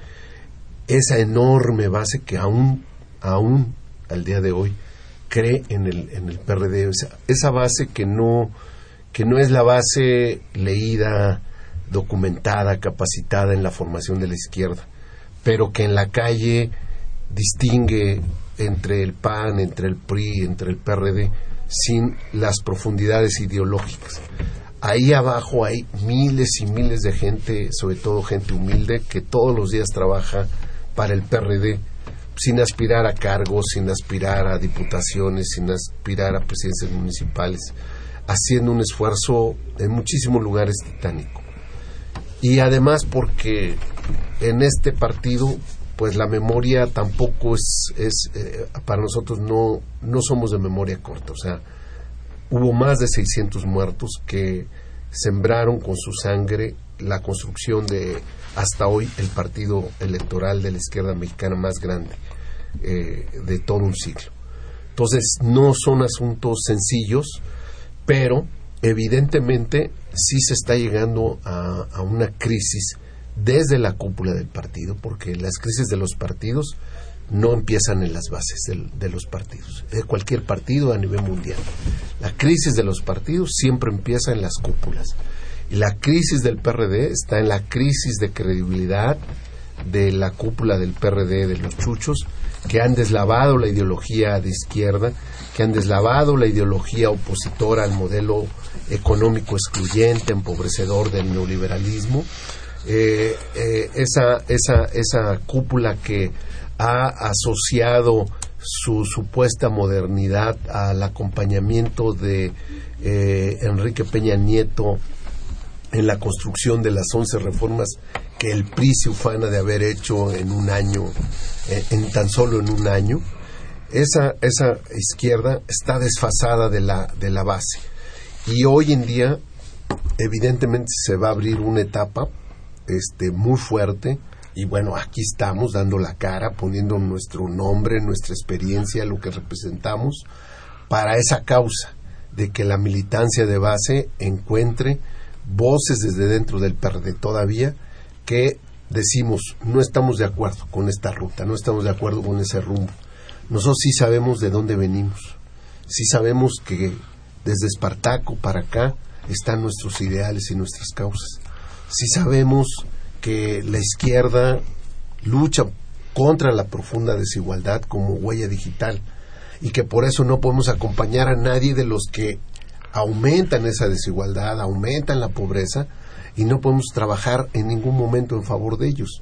esa enorme base que aún, aún al día de hoy cree en el, en el PRD, esa, base que no, que no es la base leída, documentada, capacitada en la formación de la izquierda, pero que en la calle distingue entre el PAN, entre el PRI, entre el PRD, sin las profundidades ideológicas. Ahí abajo hay miles y miles de gente, sobre todo gente humilde, que todos los días trabaja para el PRD, sin aspirar a cargos, sin aspirar a diputaciones, sin aspirar a presidencias municipales, haciendo un esfuerzo en muchísimos lugares titánico. Y además porque en este partido pues la memoria tampoco es, es eh, para nosotros no, no somos de memoria corta, o sea, hubo más de 600 muertos que sembraron con su sangre la construcción de hasta hoy el partido electoral de la izquierda mexicana más grande eh, de todo un siglo. Entonces, no son asuntos sencillos, pero evidentemente sí se está llegando a, a una crisis desde la cúpula del partido, porque las crisis de los partidos no empiezan en las bases de, los partidos, de cualquier partido a nivel mundial. La crisis de los partidos siempre empieza en las cúpulas. Y la crisis del PRD está en la crisis de credibilidad de la cúpula del PRD, de los chuchos, que han deslavado la ideología de izquierda, que han deslavado la ideología opositora al modelo económico excluyente, empobrecedor del neoliberalismo, eh, eh, esa, esa, esa cúpula que ha asociado su supuesta modernidad al acompañamiento de eh, Enrique Peña Nieto en la construcción de las once reformas que el PRI se ufana de haber hecho en un año, en tan solo en un año, esa, esa izquierda está desfasada de la, de la base. Y hoy en día evidentemente se va a abrir una etapa este muy fuerte y bueno, aquí estamos dando la cara, poniendo nuestro nombre, nuestra experiencia, lo que representamos para esa causa de que la militancia de base encuentre voces desde dentro del PRD todavía que decimos no estamos de acuerdo con esta ruta, no estamos de acuerdo con ese rumbo. Nosotros sí sabemos de dónde venimos, sí sabemos que desde Espartaco para acá están nuestros ideales y nuestras causas. Sí sabemos que la izquierda lucha contra la profunda desigualdad como huella digital y que por eso no podemos acompañar a nadie de los que aumentan esa desigualdad, aumentan la pobreza y no podemos trabajar en ningún momento en favor de ellos.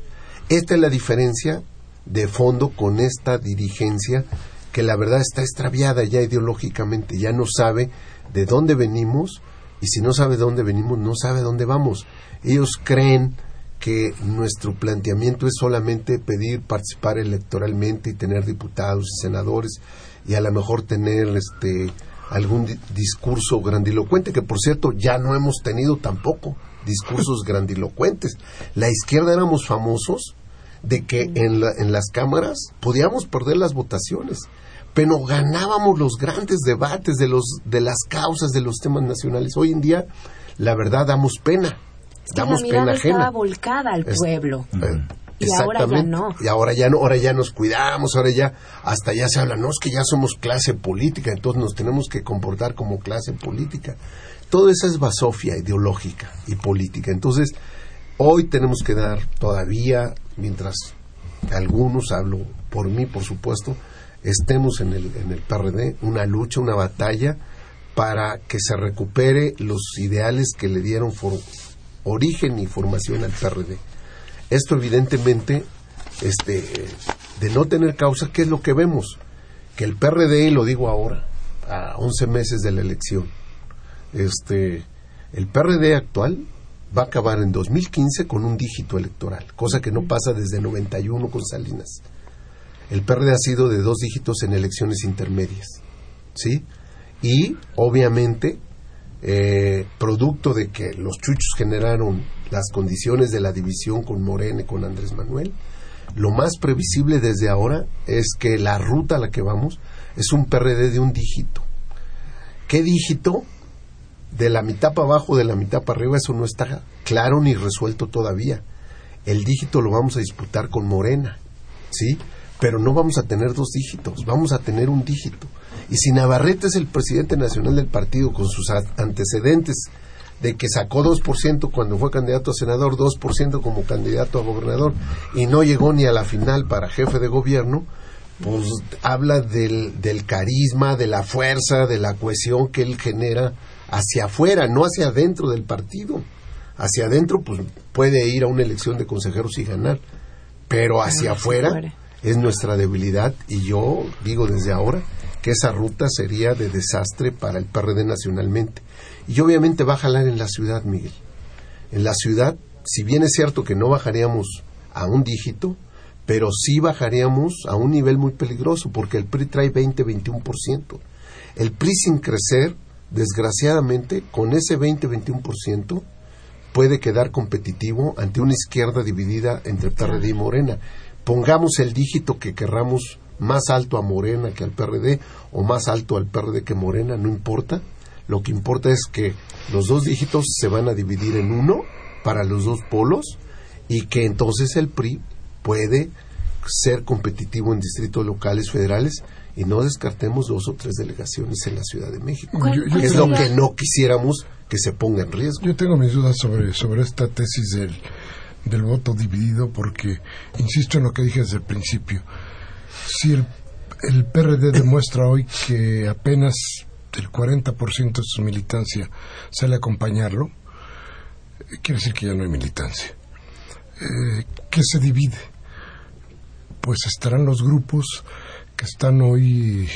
Esta es la diferencia de fondo con esta dirigencia que la verdad está extraviada ya ideológicamente, ya no sabe de dónde venimos y si no sabe de dónde venimos, no sabe dónde vamos. Ellos creen que nuestro planteamiento es solamente pedir participar electoralmente y tener diputados y senadores y a lo mejor tener este algún discurso grandilocuente que por cierto ya no hemos tenido tampoco discursos grandilocuentes. La izquierda éramos famosos de que en, en las cámaras podíamos perder las votaciones, pero ganábamos los grandes debates de, los, de las causas de los temas nacionales. Hoy en día, la verdad, damos pena. damos la pena ajena. estaba volcada al pueblo. Eh, Y ahora ya no. Y ahora ya no, ahora ya nos cuidamos, ahora ya, hasta ya se habla, no, es que ya somos clase política, entonces nos tenemos que comportar como clase política. Todo eso es basofia ideológica y política. Entonces, hoy tenemos que dar todavía, mientras algunos, hablo por mí, por supuesto, estemos en el, en el PRD, una lucha, una batalla para que se recupere los ideales que le dieron for- origen y formación al PRD. Esto evidentemente, este, de no tener causa, ¿qué es lo que vemos? Que el PRD, y lo digo ahora, a 11 meses de la elección, este, el PRD actual va a acabar en 2015 con un dígito electoral, cosa que no pasa desde 91 con Salinas. El PRD ha sido de dos dígitos en elecciones intermedias, ¿sí? Y obviamente, eh, producto de que los chuchos generaron las condiciones de la división con Morena y con Andrés Manuel, lo más previsible desde ahora es que la ruta a la que vamos es un PRD de un dígito. ¿Qué dígito? De la mitad para abajo, de la mitad para arriba, eso no está claro ni resuelto todavía. El dígito lo vamos a disputar con Morena, ¿sí? Pero no vamos a tener dos dígitos, vamos a tener un dígito. Y si Navarrete es el presidente nacional del partido con sus antecedentes de que sacó 2% cuando fue candidato a senador, 2% como candidato a gobernador y no llegó ni a la final para jefe de gobierno, pues habla del, del carisma, de la fuerza, de la cohesión que él genera hacia afuera, no hacia adentro del partido. Hacia adentro, pues puede ir a una elección de consejeros y ganar, pero hacia afuera. Es nuestra debilidad y yo digo desde ahora que esa ruta sería de desastre para el PRD nacionalmente. Y obviamente va a jalar en la ciudad, Miguel. En la ciudad, si bien es cierto que no bajaríamos a un dígito, pero sí bajaríamos a un nivel muy peligroso, porque el PRI trae 20-21%. El PRI sin crecer, desgraciadamente, con ese 20-21%, puede quedar competitivo ante una izquierda dividida entre PRD y Morena. Pongamos el dígito que querramos más alto a Morena que al PRD o más alto al PRD que Morena, no importa. Lo que importa es que los dos dígitos se van a dividir en uno para los dos polos y que entonces el PRI puede ser competitivo en distritos locales federales y no descartemos dos o tres delegaciones en la Ciudad de México. ¿Cuál- Yo- Es lo que no quisiéramos que se ponga en riesgo. Yo tengo mis dudas sobre, sobre esta tesis del, del voto dividido porque, insisto en lo que dije desde el principio, si el, el PRD demuestra hoy que apenas el 40% de su militancia sale a acompañarlo, eh, quiere decir que ya no hay militancia. Eh, ¿Qué se divide? Pues estarán los grupos que están hoy,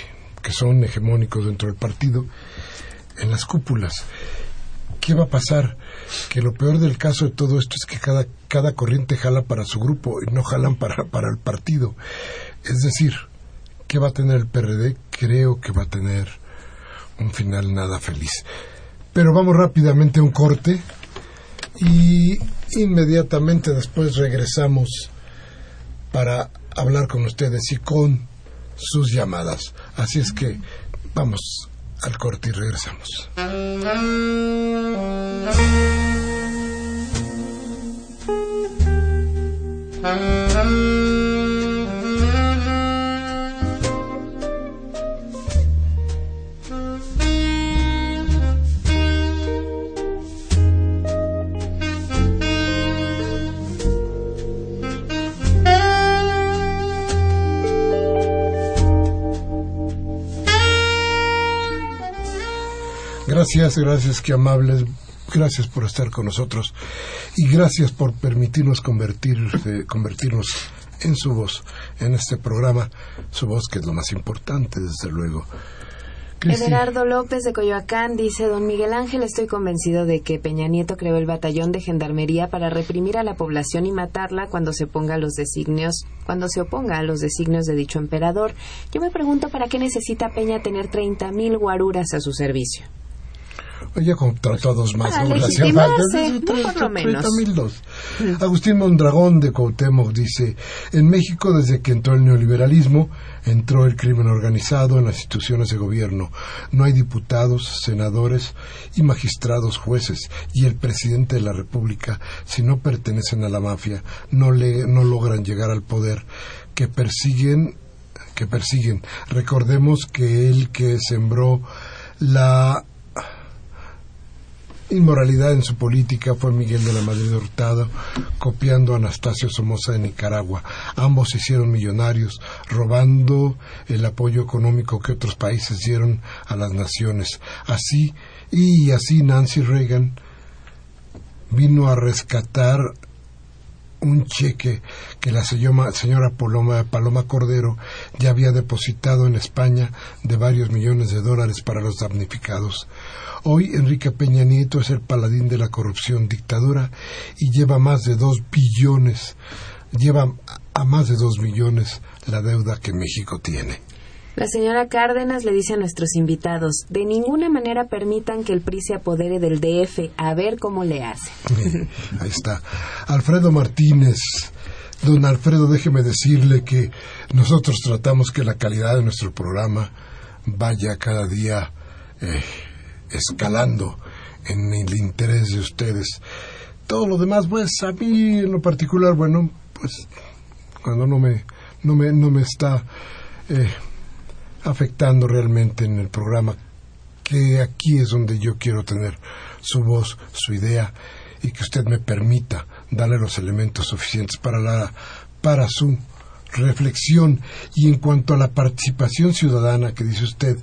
que son hegemónicos dentro del partido, en las cúpulas. ¿Qué va a pasar? Que lo peor del caso de todo esto es que cada, cada corriente jala para su grupo y no jalan para, para el partido. Es decir, ¿qué va a tener el PRD? Creo que va a tener un final nada feliz. Pero vamos rápidamente a un corte y inmediatamente después regresamos para hablar con ustedes y con sus llamadas. Así es que vamos al corte y regresamos. Gracias, gracias, qué amables. Gracias por estar con nosotros y gracias por permitirnos convertir, eh, convertirnos en su voz en este programa, su voz que es lo más importante, desde luego. Everardo López de Coyoacán dice, don Miguel Ángel, estoy convencido de que Peña Nieto creó el batallón de gendarmería para reprimir a la población y matarla cuando se ponga los designios, cuando se oponga a los designios de dicho emperador. Yo me pregunto para qué necesita Peña tener 30.000 guaruras a su servicio. Oye, contrató a dos más. Para menos. 30.002. Agustín Mondragón de Cuauhtémoc dice, en México desde que entró el neoliberalismo, entró el crimen organizado en las instituciones de gobierno. No hay diputados, senadores y magistrados jueces. Y el presidente de la República, si no pertenecen a la mafia, no, le, no logran llegar al poder que persiguen que persiguen. Recordemos que el que sembró la inmoralidad en su política fue Miguel de la Madrid Hurtado, copiando a Anastasio Somoza de Nicaragua. Ambos se hicieron millonarios, robando el apoyo económico que otros países dieron a las naciones. Así, y así Nancy Reagan vino a rescatar un cheque que la señora, Paloma Cordero ya había depositado en España de varios millones de dólares para los damnificados. Hoy Enrique Peña Nieto es el paladín de la corrupción dictadura y lleva más de dos billones, lleva a más de dos millones la deuda que México tiene. La señora Cárdenas le dice a nuestros invitados, de ninguna manera permitan que el PRI se apodere del DF, a ver cómo le hace. Ahí está. Alfredo Martínez. Don Alfredo, déjeme decirle que nosotros tratamos que la calidad de nuestro programa vaya cada día eh, escalando en el interés de ustedes. Todo lo demás, pues a mí en lo particular, bueno, pues cuando no me, no me, no me está eh, afectando realmente en el programa, que aquí es donde yo quiero tener su voz, su idea y que usted me permita darle los elementos suficientes para la para su reflexión. Y en cuanto a la participación ciudadana que dice usted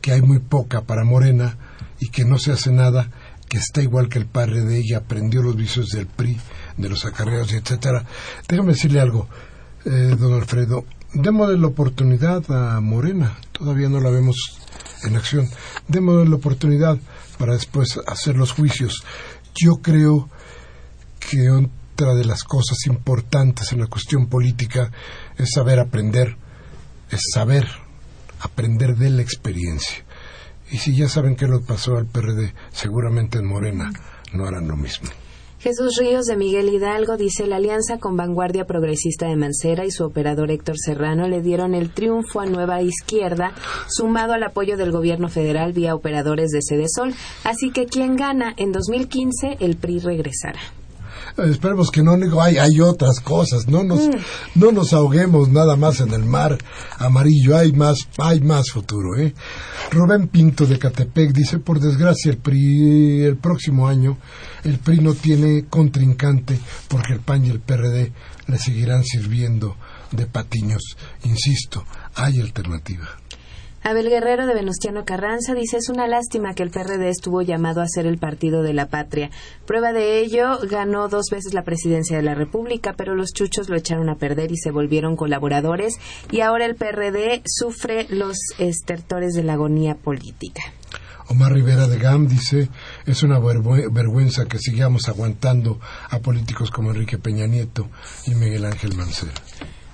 que hay muy poca para Morena y que no se hace nada que está igual que el padre de ella aprendió los vicios del PRI de los acarreos etcétera déjame decirle algo eh, don Alfredo démosle la oportunidad a Morena todavía no la vemos en acción démosle la oportunidad para después hacer los juicios yo creo que otra de las cosas importantes en la cuestión política es saber aprender, es saber aprender de la experiencia. Y si ya saben qué lo pasó al PRD, seguramente en Morena no harán lo mismo. Jesús Ríos de Miguel Hidalgo dice la alianza con Vanguardia Progresista de Mancera y su operador Héctor Serrano le dieron el triunfo a Nueva Izquierda, sumado al apoyo del gobierno federal vía operadores de Cedesol. Así que quien gana en 2015, el PRI regresará. Esperemos que no, digo, hay, hay otras cosas, no nos, Mm. no nos ahoguemos nada más en el mar amarillo, hay más, hay más futuro, ¿eh? Rubén Pinto de Catepec dice, por desgracia el PRI, el próximo año, el PRI no tiene contrincante porque el PAN y el PRD le seguirán sirviendo de patiños. Insisto, hay alternativa. Abel Guerrero de Venustiano Carranza dice es una lástima que el PRD estuvo llamado a ser el partido de la patria. Prueba de ello, ganó dos veces la presidencia de la República, pero los chuchos lo echaron a perder y se volvieron colaboradores y ahora el PRD sufre los estertores de la agonía política. Omar Rivera de GAM dice, es una vergüe- vergüenza que sigamos aguantando a políticos como Enrique Peña Nieto y Miguel Ángel Mancera.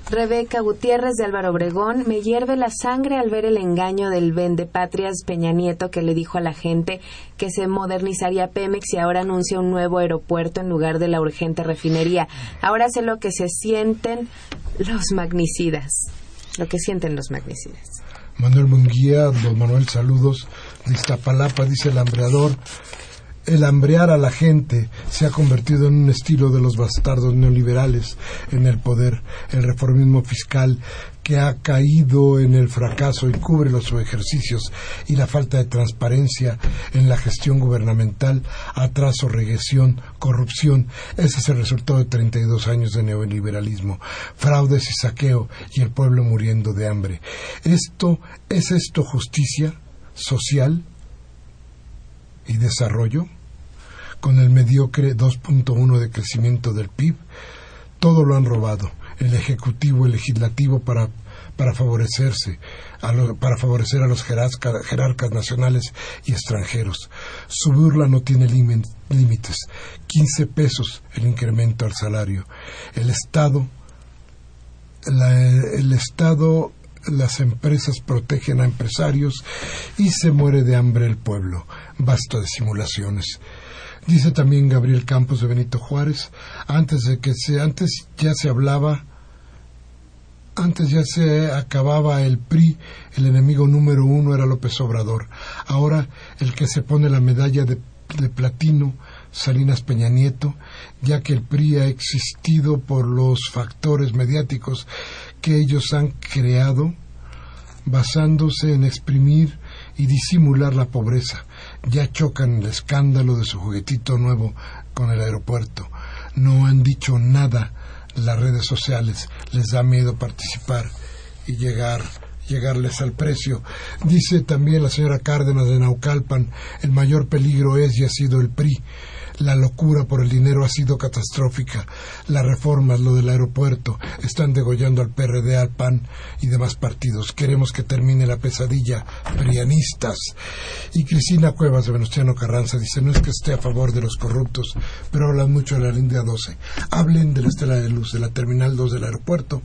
Rebeca Gutiérrez de Álvaro Obregón, me hierve la sangre al ver el engaño del vende patrias Peña Nieto que le dijo a la gente que se modernizaría Pemex y ahora anuncia un nuevo aeropuerto en lugar de la urgente refinería. Ahora sé lo que se sienten los magnicidas, lo que sienten los magnicidas. Manuel Munguía, don Manuel, saludos. De Iztapalapa, dice el hambreador. El hambrear a la gente se ha convertido en un estilo de los bastardos neoliberales en el poder. El reformismo fiscal que ha caído en el fracaso y cubre los ejercicios y la falta de transparencia en la gestión gubernamental, atraso, regresión, corrupción. Ese es el resultado de 32 años de neoliberalismo, fraudes y saqueo y el pueblo muriendo de hambre. Esto es esto justicia social y desarrollo con el mediocre 2.1 de crecimiento del PIB, todo lo han robado, el Ejecutivo, el Legislativo para, para favorecerse, para favorecer a los jerarcas nacionales y extranjeros. Su burla no tiene límites. 15 pesos el incremento al salario. El Estado, el Estado las empresas protegen a empresarios y se muere de hambre el pueblo. Basta de simulaciones. Dice también Gabriel Campos de Benito Juárez, antes de que se, antes ya se hablaba, antes ya se acababa el PRI, el enemigo número uno era López Obrador. Ahora el que se pone la medalla de, de platino, Salinas Peña Nieto, ya que el PRI ha existido por los factores mediáticos que ellos han creado, basándose en exprimir y disimular la pobreza ya chocan el escándalo de su juguetito nuevo con el aeropuerto. No han dicho nada las redes sociales, les da miedo participar y llegar llegarles al precio. Dice también la señora Cárdenas de Naucalpan, el mayor peligro es y ha sido el PRI. La locura por el dinero ha sido catastrófica. Las reformas, lo del aeropuerto, están degollando al PRD, al PAN y demás partidos. Queremos que termine la pesadilla. Prianistas. Y Cristina Cuevas de Venustiano Carranza dice, no es que esté a favor de los corruptos, pero hablan mucho de la línea 12. Hablen de la estela de luz, de la terminal 2 del aeropuerto,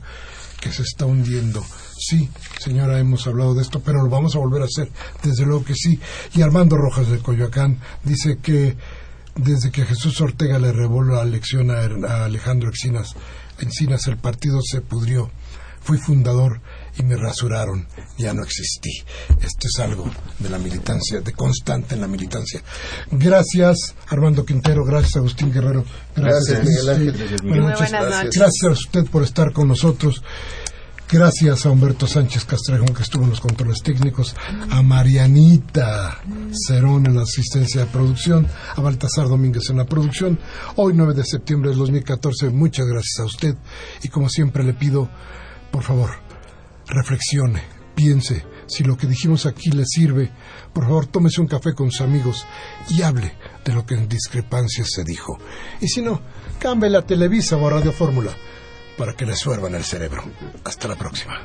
que se está hundiendo. Sí, señora, hemos hablado de esto, pero lo vamos a volver a hacer. Desde luego que sí. Y Armando Rojas de Coyoacán dice que desde que Jesús Ortega le revolvió la lección a, Alejandro Encinas, Encinas, el partido se pudrió. Fui fundador y me rasuraron. Ya no existí. Esto es algo de la militancia, de constante en la militancia. Gracias, Armando Quintero. Gracias, Agustín Guerrero. Gracias, Miguel Ángel. Buenas noches. Gracias a usted por estar con nosotros. Gracias a Humberto Sánchez Castrejón que estuvo en los controles técnicos, a Marianita Cerón en la asistencia de producción, a Baltasar Domínguez en la producción. Hoy 9 de septiembre de 2014, muchas gracias a usted y como siempre le pido, por favor, reflexione, piense, si lo que dijimos aquí le sirve, por favor tómese un café con sus amigos y hable de lo que en discrepancias se dijo. Y si no, cambie la Televisa o Radio Fórmula para que le suervan el cerebro. Hasta la próxima.